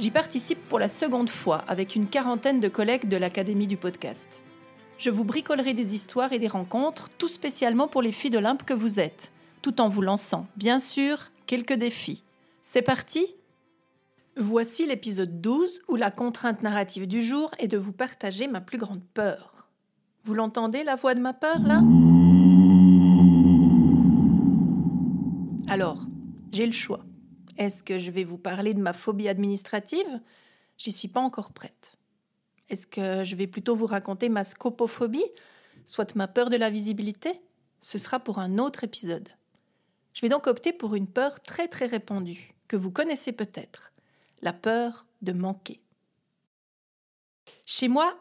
J'y participe pour la seconde fois avec une quarantaine de collègues de l'Académie du podcast. Je vous bricolerai des histoires et des rencontres, tout spécialement pour les filles d'Olympe que vous êtes, tout en vous lançant, bien sûr, quelques défis. C'est parti Voici l'épisode 12 où la contrainte narrative du jour est de vous partager ma plus grande peur. Vous l'entendez, la voix de ma peur, là? Alors, j'ai le choix. Est-ce que je vais vous parler de ma phobie administrative? J'y suis pas encore prête. Est-ce que je vais plutôt vous raconter ma scopophobie, soit ma peur de la visibilité? Ce sera pour un autre épisode. Je vais donc opter pour une peur très très répandue, que vous connaissez peut-être, la peur de manquer. Chez moi,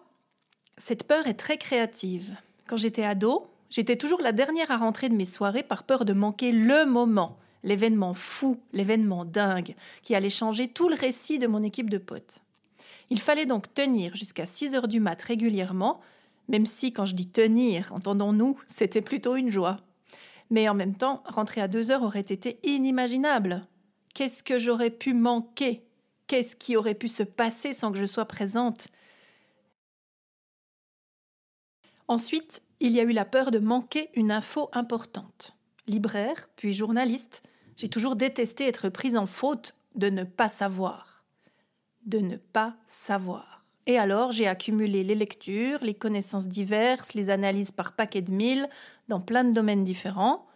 cette peur est très créative. Quand j'étais ado, j'étais toujours la dernière à rentrer de mes soirées par peur de manquer le moment, l'événement fou, l'événement dingue, qui allait changer tout le récit de mon équipe de potes. Il fallait donc tenir jusqu'à 6 heures du mat régulièrement, même si quand je dis tenir, entendons-nous, c'était plutôt une joie. Mais en même temps, rentrer à 2 heures aurait été inimaginable. Qu'est-ce que j'aurais pu manquer? Qu'est-ce qui aurait pu se passer sans que je sois présente? Ensuite, il y a eu la peur de manquer une info importante. Libraire, puis journaliste, j'ai toujours détesté être prise en faute de ne pas savoir. De ne pas savoir. Et alors, j'ai accumulé les lectures, les connaissances diverses, les analyses par paquet de mille, dans plein de domaines différents,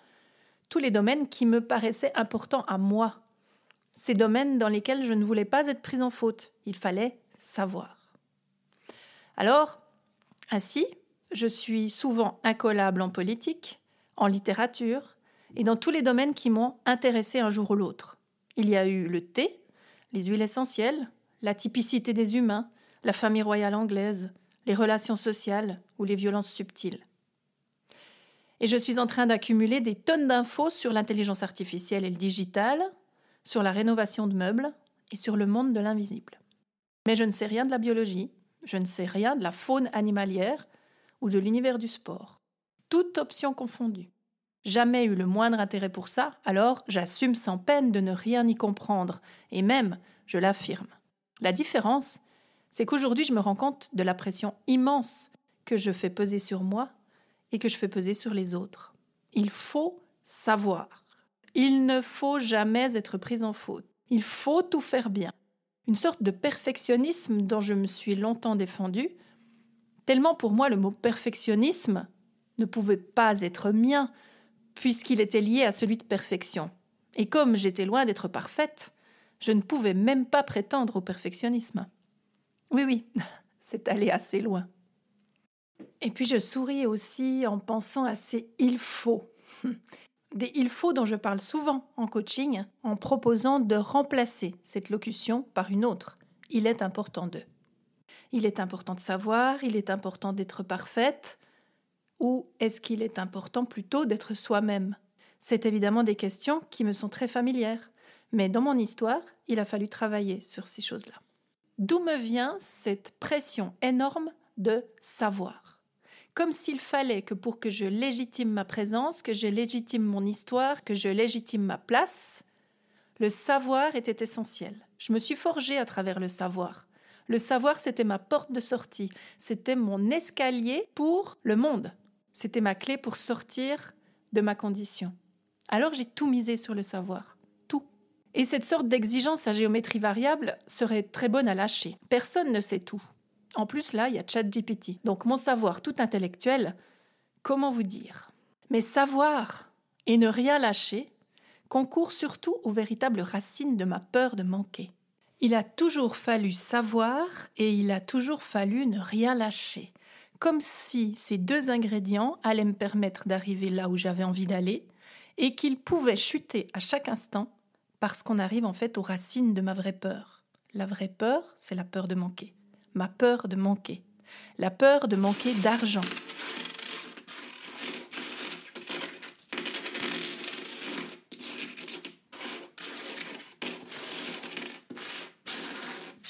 tous les domaines qui me paraissaient importants à moi. Ces domaines dans lesquels je ne voulais pas être prise en faute. Il fallait savoir. Alors, ainsi, je suis souvent incollable en politique, en littérature, et dans tous les domaines qui m'ont intéressé un jour ou l'autre. Il y a eu le thé, les huiles essentielles, la typicité des humains, la famille royale anglaise, les relations sociales ou les violences subtiles. Et je suis en train d'accumuler des tonnes d'infos sur l'intelligence artificielle et le digital, sur la rénovation de meubles et sur le monde de l'invisible. Mais je ne sais rien de la biologie, je ne sais rien de la faune animalière ou de l'univers du sport. Toute option confondue jamais eu le moindre intérêt pour ça, alors j'assume sans peine de ne rien y comprendre, et même, je l'affirme. La différence, c'est qu'aujourd'hui je me rends compte de la pression immense que je fais peser sur moi et que je fais peser sur les autres. Il faut savoir. Il ne faut jamais être pris en faute. Il faut tout faire bien. Une sorte de perfectionnisme dont je me suis longtemps défendu, tellement pour moi le mot perfectionnisme ne pouvait pas être mien, puisqu'il était lié à celui de perfection. Et comme j'étais loin d'être parfaite, je ne pouvais même pas prétendre au perfectionnisme. Oui, oui, c'est allé assez loin. Et puis je souris aussi en pensant à ces il faut. Des il faut dont je parle souvent en coaching en proposant de remplacer cette locution par une autre. Il est important de. Il est important de savoir, il est important d'être parfaite, ou est-ce qu'il est important plutôt d'être soi-même? C'est évidemment des questions qui me sont très familières, mais dans mon histoire, il a fallu travailler sur ces choses-là. D'où me vient cette pression énorme de savoir? Comme s'il fallait que pour que je légitime ma présence, que je légitime mon histoire, que je légitime ma place, le savoir était essentiel. Je me suis forgée à travers le savoir. Le savoir, c'était ma porte de sortie, c'était mon escalier pour le monde. C'était ma clé pour sortir de ma condition. Alors j'ai tout misé sur le savoir. Tout. Et cette sorte d'exigence à géométrie variable serait très bonne à lâcher. Personne ne sait tout. En plus, là, il y a ChatGPT. Donc mon savoir tout intellectuel, comment vous dire? Mais savoir et ne rien lâcher concourt surtout aux véritables racines de ma peur de manquer. Il a toujours fallu savoir et il a toujours fallu ne rien lâcher comme si ces deux ingrédients allaient me permettre d'arriver là où j'avais envie d'aller et qu'ils pouvaient chuter à chaque instant parce qu'on arrive en fait aux racines de ma vraie peur, La vraie peur, c'est la peur de manquer. Ma peur de manquer. La peur de manquer d'argent.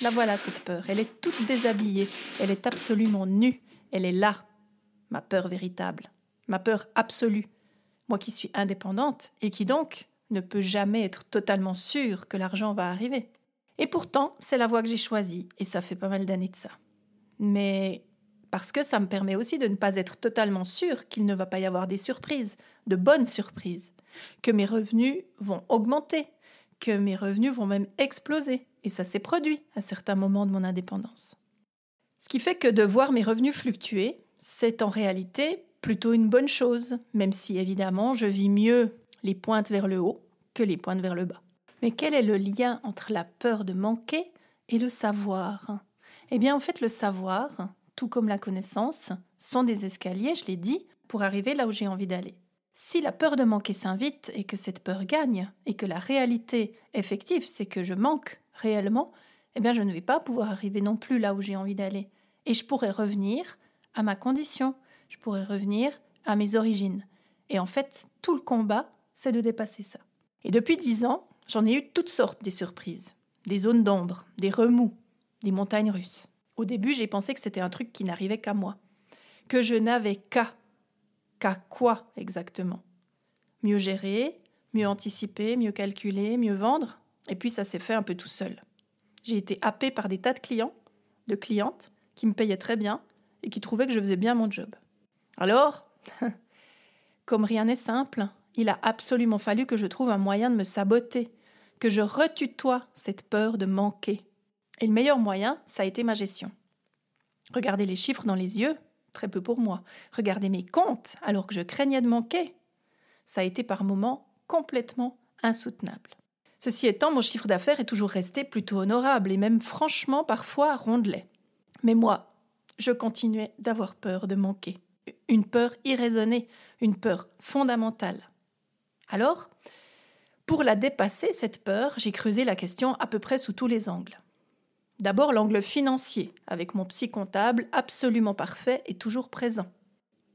La voilà cette peur. Elle est toute déshabillée. Elle est absolument nue. Elle est là. Ma peur véritable. Ma peur absolue. Moi qui suis indépendante et qui donc ne peut jamais être totalement sûre que l'argent va arriver. Et pourtant, c'est la voie que j'ai choisie, et ça fait pas mal d'années de ça. Mais parce que ça me permet aussi de ne pas être totalement sûre qu'il ne va pas y avoir des surprises, de bonnes surprises, que mes revenus vont augmenter, que mes revenus vont même exploser, et ça s'est produit à certains moments de mon indépendance. Ce qui fait que de voir mes revenus fluctuer, c'est en réalité plutôt une bonne chose, même si évidemment je vis mieux les pointes vers le haut que les pointes vers le bas. Mais quel est le lien entre la peur de manquer et le savoir? Eh bien, en fait, le savoir, tout comme la connaissance, sont des escaliers, je l'ai dit, pour arriver là où j'ai envie d'aller. Si la peur de manquer s'invite et que cette peur gagne, et que la réalité effective, c'est que je manque réellement, eh bien, je ne vais pas pouvoir arriver non plus là où j'ai envie d'aller. Et je pourrais revenir à ma condition, je pourrais revenir à mes origines. Et en fait, tout le combat, c'est de dépasser ça. Et depuis dix ans, j'en ai eu toutes sortes des surprises. Des zones d'ombre, des remous, des montagnes russes. Au début, j'ai pensé que c'était un truc qui n'arrivait qu'à moi. Que je n'avais qu'à. Qu'à quoi exactement? Mieux gérer, mieux anticiper, mieux calculer, mieux vendre. Et puis ça s'est fait un peu tout seul. J'ai été happée par des tas de clients, de clientes, qui me payaient très bien et qui trouvaient que je faisais bien mon job. Alors, comme rien n'est simple, il a absolument fallu que je trouve un moyen de me saboter, que je retutoie cette peur de manquer. Et le meilleur moyen, ça a été ma gestion. Regarder les chiffres dans les yeux, très peu pour moi. Regarder mes comptes alors que je craignais de manquer, ça a été par moments complètement insoutenable. Ceci étant, mon chiffre d'affaires est toujours resté plutôt honorable et même franchement parfois rondelet. Mais moi, je continuais d'avoir peur de manquer. Une peur irraisonnée, une peur fondamentale. Alors, pour la dépasser, cette peur, j'ai creusé la question à peu près sous tous les angles. D'abord l'angle financier, avec mon psy comptable absolument parfait et toujours présent.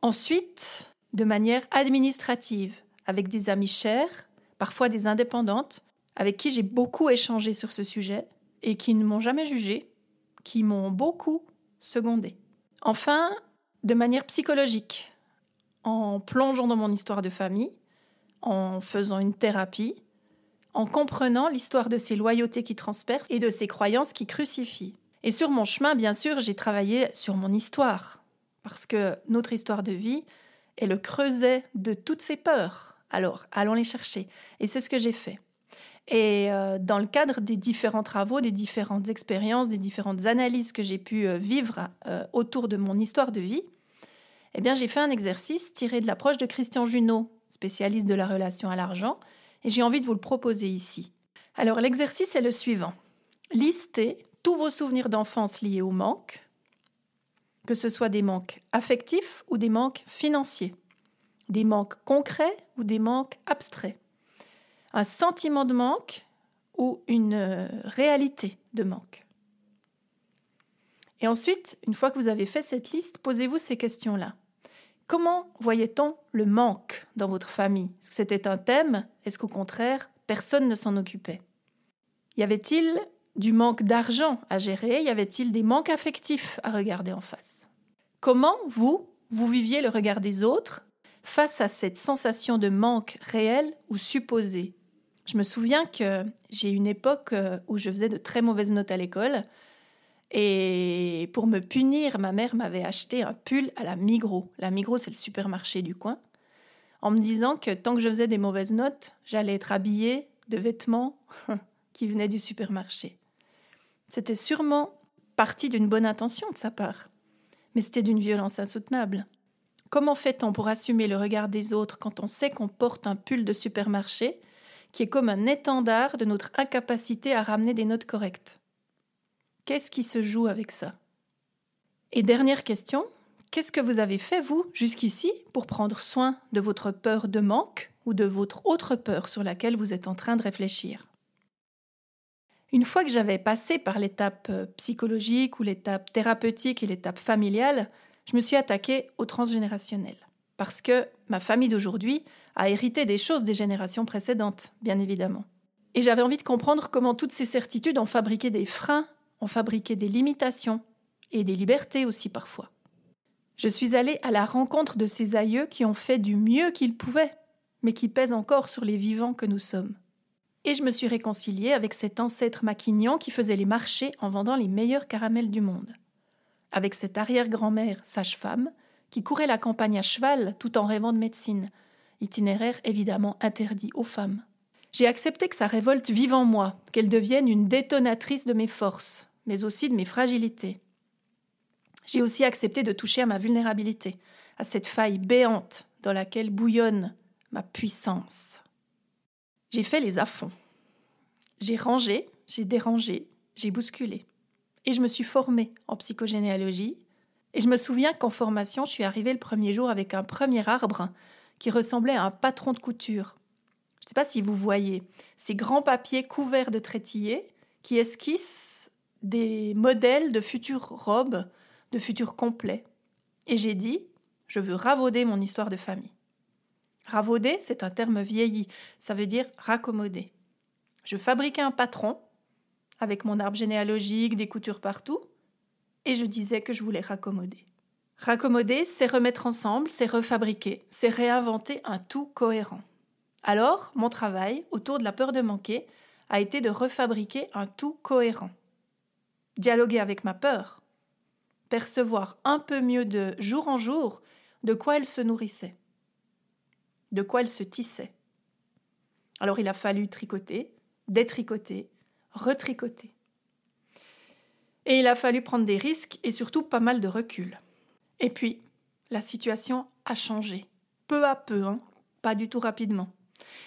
Ensuite, de manière administrative, avec des amis chers, parfois des indépendantes, avec qui j'ai beaucoup échangé sur ce sujet et qui ne m'ont jamais jugé, qui m'ont beaucoup secondé. Enfin, de manière psychologique, en plongeant dans mon histoire de famille, en faisant une thérapie, en comprenant l'histoire de ces loyautés qui transpercent et de ces croyances qui crucifient. Et sur mon chemin, bien sûr, j'ai travaillé sur mon histoire, parce que notre histoire de vie est le creuset de toutes ces peurs. Alors, allons les chercher. Et c'est ce que j'ai fait. Et euh, dans le cadre des différents travaux, des différentes expériences, des différentes analyses que j'ai pu euh, vivre euh, autour de mon histoire de vie, eh bien, j'ai fait un exercice tiré de l'approche de Christian Junot, spécialiste de la relation à l'argent, et j'ai envie de vous le proposer ici. Alors l'exercice est le suivant. Listez tous vos souvenirs d'enfance liés au manque, que ce soit des manques affectifs ou des manques financiers, des manques concrets ou des manques abstraits, un sentiment de manque ou une euh, réalité de manque. Et ensuite, une fois que vous avez fait cette liste, posez-vous ces questions-là. Comment voyait-on le manque dans votre famille? Est-ce que c'était un thème? Est-ce qu'au contraire, personne ne s'en occupait? Y avait-il du manque d'argent à gérer? Y avait-il des manques affectifs à regarder en face? Comment, vous, vous viviez le regard des autres face à cette sensation de manque réel ou supposé? Je me souviens que j'ai une époque euh, où je faisais de très mauvaises notes à l'école et pour me punir, ma mère m'avait acheté un pull à la Migros. La Migros, c'est le supermarché du coin. En me disant que tant que je faisais des mauvaises notes, j'allais être habillée de vêtements qui venaient du supermarché. C'était sûrement parti d'une bonne intention de sa part, mais c'était d'une violence insoutenable. Comment fait-on pour assumer le regard des autres quand on sait qu'on porte un pull de supermarché qui est comme un étendard de notre incapacité à ramener des notes correctes. Qu'est-ce qui se joue avec ça? Et dernière question, qu'est-ce que vous avez fait, vous, jusqu'ici, pour prendre soin de votre peur de manque ou de votre autre peur sur laquelle vous êtes en train de réfléchir? Une fois que j'avais passé par l'étape euh, psychologique ou l'étape thérapeutique et l'étape familiale, je me suis attaquée au transgénérationnel. Parce que ma famille d'aujourd'hui a hérité des choses des générations précédentes, bien évidemment. Et j'avais envie de comprendre comment toutes ces certitudes ont fabriqué des freins, ont fabriqué des limitations, et des libertés aussi parfois. Je suis allée à la rencontre de ces aïeux qui ont fait du mieux qu'ils pouvaient, mais qui pèsent encore sur les vivants que nous sommes. Et je me suis réconciliée avec cet ancêtre maquignon qui faisait les marchés en vendant les meilleurs caramels du monde. Avec cette arrière-grand-mère sage-femme qui courait la campagne à cheval tout en rêvant de médecine, itinéraire évidemment interdit aux femmes. J'ai accepté que sa révolte vive en moi, qu'elle devienne une détonatrice de mes forces, mais aussi de mes fragilités. J'ai aussi accepté de toucher à ma vulnérabilité, à cette faille béante dans laquelle bouillonne ma puissance. J'ai fait les affronts. J'ai rangé, j'ai dérangé, j'ai bousculé. Et je me suis formée en psychogénéalogie. Et je me souviens qu'en formation, je suis arrivée le premier jour avec un premier arbre qui ressemblait à un patron de couture. Je ne sais pas si vous voyez ces grands papiers couverts de trétillés qui esquissent des modèles de futures robes, de futurs complets. Et j'ai dit, je veux ravauder mon histoire de famille. Ravauder, c'est un terme vieilli, ça veut dire raccommoder. Je fabriquais un patron avec mon arbre généalogique, des coutures partout, et je disais que je voulais raccommoder. Raccommoder, c'est remettre ensemble, c'est refabriquer, c'est réinventer un tout cohérent. Alors, mon travail, autour de la peur de manquer, a été de refabriquer un tout cohérent. Dialoguer avec ma peur, percevoir un peu mieux de jour en jour de quoi elle se nourrissait de quoi elle se tissait. Alors il a fallu tricoter, détricoter, retricoter. Et il a fallu prendre des risques et surtout pas mal de recul. Et puis, la situation a changé. Peu à peu, hein, pas du tout rapidement.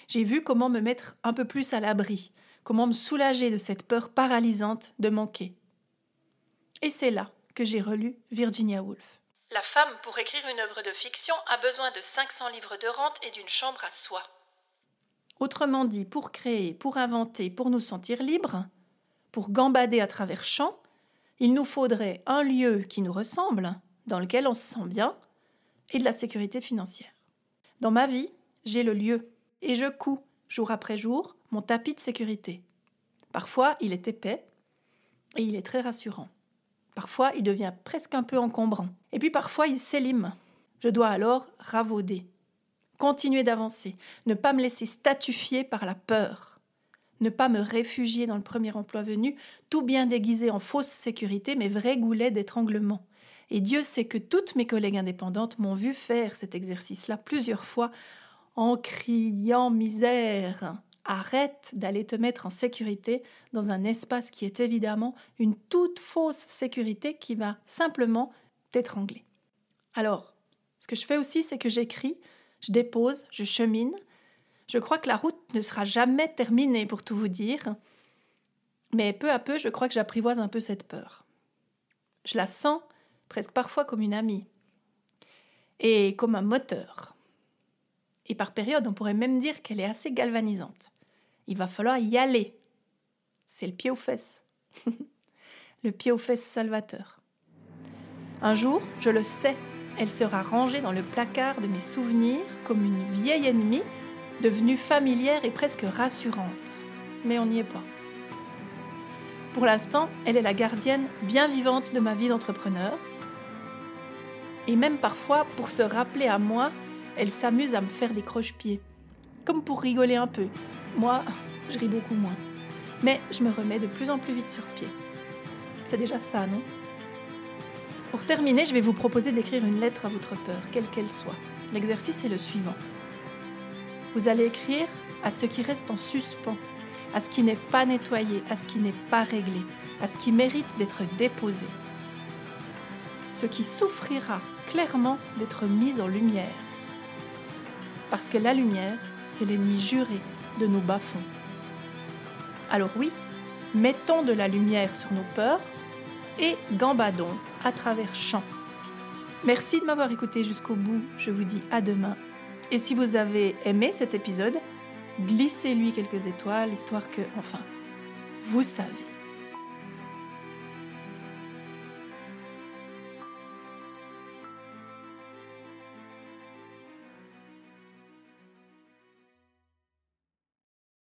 J'ai vu comment me mettre un peu plus à l'abri, comment me soulager de cette peur paralysante de manquer. Et c'est là que j'ai relu Virginia Woolf. La femme, pour écrire une œuvre de fiction, a besoin de 500 livres de rente et d'une chambre à soi. Autrement dit, pour créer, pour inventer, pour nous sentir libres, pour gambader à travers champs, il nous faudrait un lieu qui nous ressemble, dans lequel on se sent bien, et de la sécurité financière. Dans ma vie, j'ai le lieu, et je couds, jour après jour, mon tapis de sécurité. Parfois, il est épais, et il est très rassurant. Parfois, il devient presque un peu encombrant. Et puis parfois, il s'élime. Je dois alors ravauder, continuer d'avancer, ne pas me laisser statufier par la peur, ne pas me réfugier dans le premier emploi venu, tout bien déguisé en fausse sécurité, mais vrai goulet d'étranglement. Et Dieu sait que toutes mes collègues indépendantes m'ont vu faire cet exercice-là plusieurs fois en criant misère. Arrête d'aller te mettre en sécurité dans un espace qui est évidemment une toute fausse sécurité qui va simplement t'étrangler. Alors, ce que je fais aussi, c'est que j'écris, je dépose, je chemine. Je crois que la route ne sera jamais terminée, pour tout vous dire. Mais peu à peu, je crois que j'apprivoise un peu cette peur. Je la sens presque parfois comme une amie et comme un moteur. Et par période, on pourrait même dire qu'elle est assez galvanisante. Il va falloir y aller. C'est le pied aux fesses. le pied aux fesses salvateur. Un jour, je le sais, elle sera rangée dans le placard de mes souvenirs comme une vieille ennemie devenue familière et presque rassurante. Mais on n'y est pas. Pour l'instant, elle est la gardienne bien vivante de ma vie d'entrepreneur. Et même parfois, pour se rappeler à moi, elle s'amuse à me faire des croche-pieds. Comme pour rigoler un peu, moi, je ris beaucoup moins. Mais je me remets de plus en plus vite sur pied. C'est déjà ça, non? Pour terminer, je vais vous proposer d'écrire une lettre à votre peur, quelle qu'elle soit. L'exercice est le suivant. Vous allez écrire à ce qui reste en suspens, à ce qui n'est pas nettoyé, à ce qui n'est pas réglé, à ce qui mérite d'être déposé. Ce qui souffrira clairement d'être mis en lumière. Parce que la lumière, c'est l'ennemi juré de nos bas-fonds. Alors oui, mettons de la lumière sur nos peurs et gambadons à travers champs. Merci de m'avoir écouté jusqu'au bout, je vous dis à demain. Et si vous avez aimé cet épisode, glissez-lui quelques étoiles, histoire que, enfin, vous savez.